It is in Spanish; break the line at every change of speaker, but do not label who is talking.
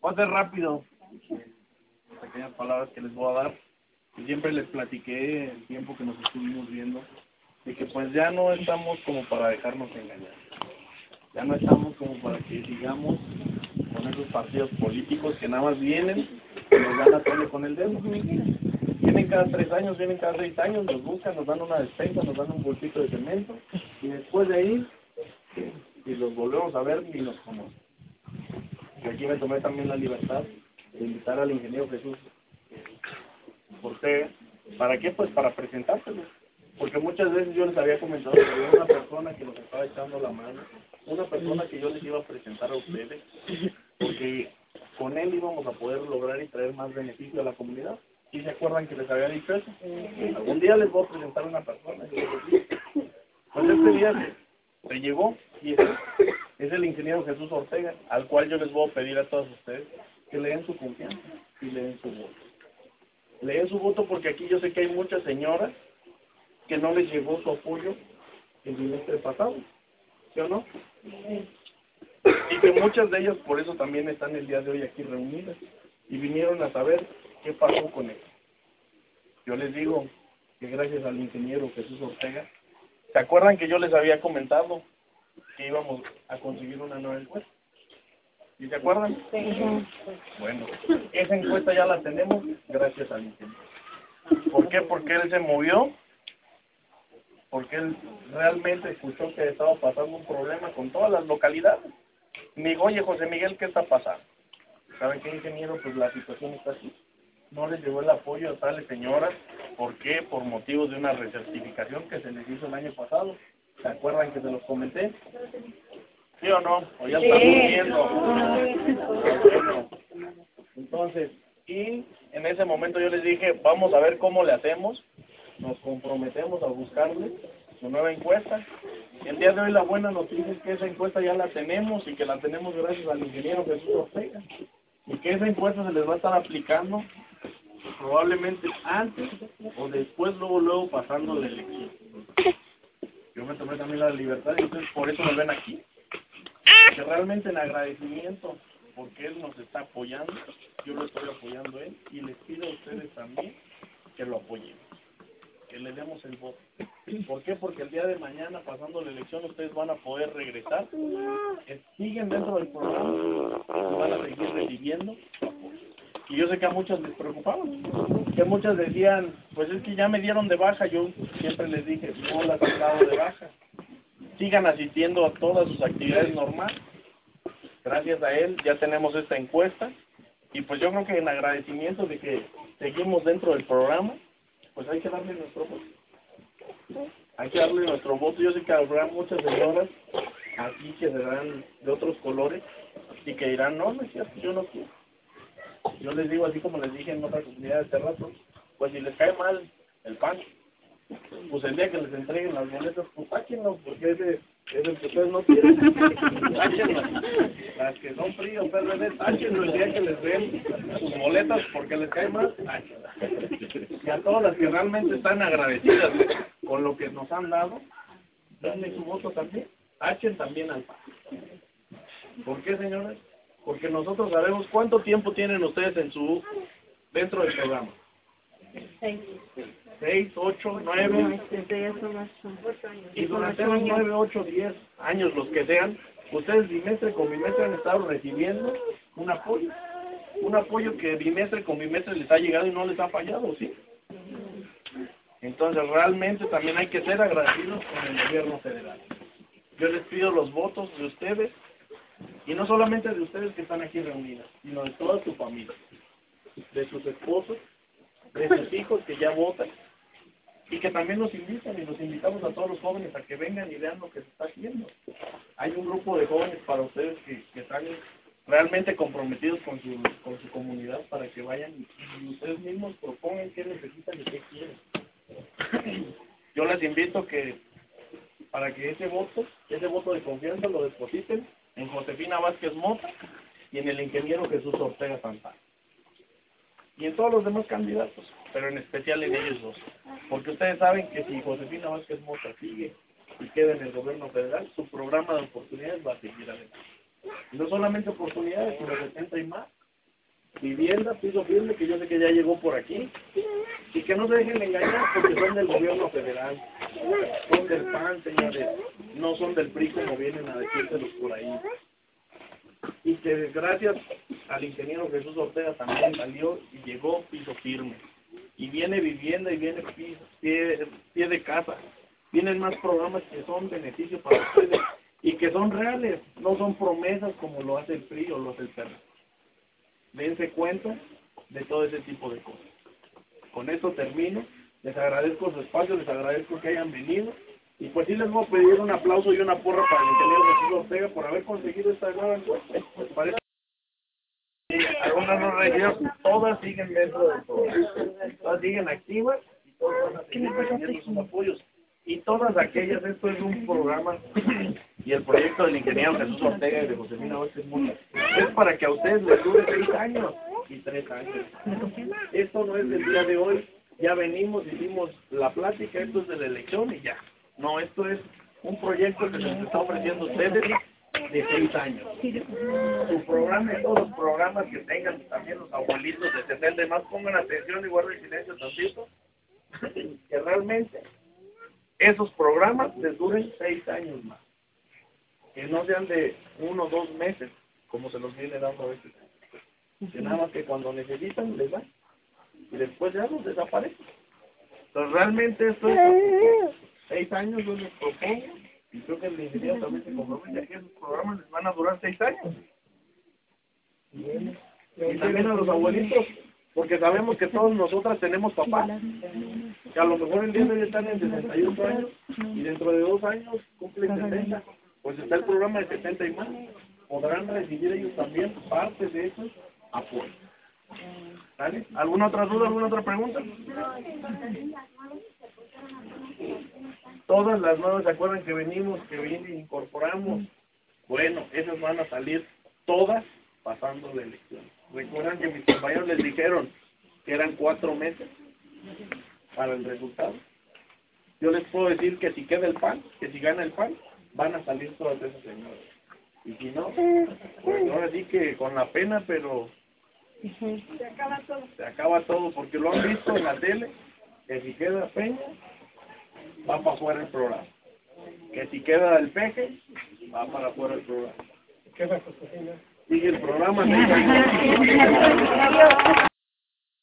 Voy a ser rápido. Pequeñas palabras que les voy a dar. Y siempre les platiqué el tiempo que nos estuvimos viendo, de que pues ya no estamos como para dejarnos engañar. Ya no estamos como para que sigamos con esos partidos políticos que nada más vienen y nos dan a tole con el dedo. Vienen cada tres años, vienen cada seis años, nos buscan, nos dan una despensa, nos dan un bolsito de cemento y después de ahí, y los volvemos a ver ni nos conocen. Y aquí me tomé también la libertad de invitar al ingeniero Jesús Ortega. ¿Para qué? Pues para presentárselo. Porque muchas veces yo les había comentado que había una persona que nos estaba echando la mano, una persona que yo les iba a presentar a ustedes, porque con él íbamos a poder lograr y traer más beneficio a la comunidad. ¿Y se acuerdan que les había dicho eso? Algún día les voy a presentar a una persona. Pues este día se llegó y es, el ingeniero Jesús Ortega, al cual yo les voy a pedir a todos ustedes que le den su confianza y le den su voto. Le den su voto porque aquí yo sé que hay muchas señoras que no les llegó su apoyo el bimestre pasado, ¿sí o no? Y que muchas de ellas por eso también están el día de hoy aquí reunidas y vinieron a saber qué pasó con él. Yo les digo que gracias al ingeniero Jesús Ortega, ¿se acuerdan que yo les había comentado que íbamos a conseguir una nueva encuesta? ¿Y se acuerdan? Bueno, esa encuesta ya la tenemos gracias al ingeniero. ¿Por qué? Porque él se movió, porque él realmente escuchó que estaba pasando un problema con todas las localidades. Me dijo, oye José Miguel, ¿qué está pasando? ¿Saben qué, ingeniero? Pues la situación está así. No les llegó el apoyo a tales señoras. ¿Por qué? Por motivos de una recertificación que se les hizo el año pasado. ¿Se acuerdan que se los comenté? ¿Sí o no? ¿O ya están durmiendo? Entonces, y en ese momento yo les dije, vamos a ver cómo le hacemos. Nos comprometemos a buscarle su nueva encuesta. El día de hoy la buena noticia es que esa encuesta ya la tenemos y que la tenemos gracias al ingeniero Jesús Ortega. Y que esa encuesta se les va a estar aplicando probablemente antes o después, luego, luego pasando la elección. Tomé también la libertad y entonces por eso me ven aquí. Que realmente en agradecimiento porque él nos está apoyando, yo lo estoy apoyando a él y les pido a ustedes también que lo apoyen, que le demos el voto. ¿Por qué? Porque el día de mañana, pasando la elección, ustedes van a poder regresar, siguen dentro del programa y van a seguir recibiendo. Y yo sé que a muchas les preocupaba, que muchas decían, pues es que ya me dieron de baja, yo siempre les dije, no las han dado de baja. Sigan asistiendo a todas sus actividades normales. Gracias a él ya tenemos esta encuesta y pues yo creo que en agradecimiento de que seguimos dentro del programa, pues hay que darle nuestro voto. Hay que darle nuestro voto. Yo sé que habrá muchas señoras aquí que serán de otros colores y que dirán, no, no es cierto, yo no quiero. Yo les digo así como les dije en otra comunidad hace rato, pues si les cae mal el pan, pues el día que les entreguen las boletas, pues sáquenlo, porque ese es el que ustedes no quieren. Sáquenlo. Las que son fríos, PRD, sáquenlo el día que les den sus boletas porque les cae mal, sáquenlas. Y a todas las que realmente están agradecidas con lo que nos han dado, denle su voto también. Hachen también al PAN. ¿Por qué, señores? Porque nosotros sabemos cuánto tiempo tienen ustedes en su dentro del programa. Seis, ocho, nueve. Y durante esos nueve, ocho, diez años, los que sean, ustedes bimestre con bimestre han estado recibiendo un apoyo. Un apoyo que bimestre con bimestre les ha llegado y no les ha fallado, ¿sí? Entonces realmente también hay que ser agradecidos con el gobierno federal. Yo les pido los votos de ustedes y no solamente de ustedes que están aquí reunidas, sino de toda su familia, de sus esposos, de sus hijos que ya votan y que también nos invitan y nos invitamos a todos los jóvenes a que vengan y vean lo que se está haciendo. Hay un grupo de jóvenes para ustedes que, están realmente comprometidos con su, con su comunidad para que vayan y ustedes mismos propongan qué necesitan y qué quieren. Yo les invito que para que ese voto, ese voto de confianza lo depositen en Josefina Vázquez Mota y en el ingeniero Jesús Ortega Santana. Y en todos los demás candidatos, pero en especial en ellos dos. Porque ustedes saben que si Josefina Vázquez Mota sigue y queda en el gobierno federal, su programa de oportunidades va a seguir adelante. Y no solamente oportunidades, sino 70 y más vivienda, piso firme, que yo sé que ya llegó por aquí, y que no se dejen engañar porque son del gobierno federal, son del PAN, señores, no son del PRI como vienen a decírselos por ahí. Y que gracias al ingeniero Jesús Ortega también salió y llegó piso firme. Y viene vivienda y viene piso, pie, de casa. Vienen más programas que son beneficios para ustedes y que son reales, no son promesas como lo hace el PRI o lo hace el PERRO. Dense cuenta de todo ese tipo de cosas. Con esto termino. Les agradezco su espacio, les agradezco que hayan venido. Y pues sí les voy a pedir un aplauso y una porra para el ingeniero Jesús Ortega por haber conseguido esta nueva encuesta. Pues parece que algunas no regresan, todas siguen dentro del programa. Todas siguen activas y todas van a seguir recibiendo sus apoyos. Y todas aquellas, esto es un programa y el proyecto del ingeniero Jesús Ortega y de Josefina Vázquez Mula es para que a ustedes les dure seis años y tres años. Esto no es del día de hoy, ya venimos, hicimos la plática, esto es de la elección y ya. No, esto es un proyecto que les está ofreciendo a ustedes de seis años. Su programa y todos los programas que tengan, también los abuelitos de 70 más, pongan atención y guarden silencio tantito, que realmente esos programas les duren seis años más. Que no sean de uno o dos meses, como se los viene dando a veces. Que nada más que cuando necesitan les dan. Y después ya los desaparecen. Entonces realmente esto es seis años yo les propongo y creo que el ingeniero también se compromete a que esos programas les van a durar seis años. Y también a los abuelitos, porque sabemos que todos nosotras tenemos papás, que a lo mejor el día de hoy están en 68 años y dentro de dos años cumplen 70, pues está el programa de 70 y más, podrán recibir ellos también parte de esos apoyos. ¿Alguna otra duda, alguna otra pregunta? Todas las nuevas, ¿se acuerdan que venimos, que vienen, incorporamos? Bueno, esas van a salir todas pasando la elección. Recuerdan que mis compañeros les dijeron que eran cuatro meses para el resultado. Yo les puedo decir que si queda el PAN, que si gana el PAN, van a salir todas esas señoras. Y si no, pues ahora sí que con la pena, pero
Se acaba todo.
se acaba todo, porque lo han visto en la tele, que si queda Peña, va para afuera el programa. Que si queda el peje, va para afuera el programa. Sigue el programa.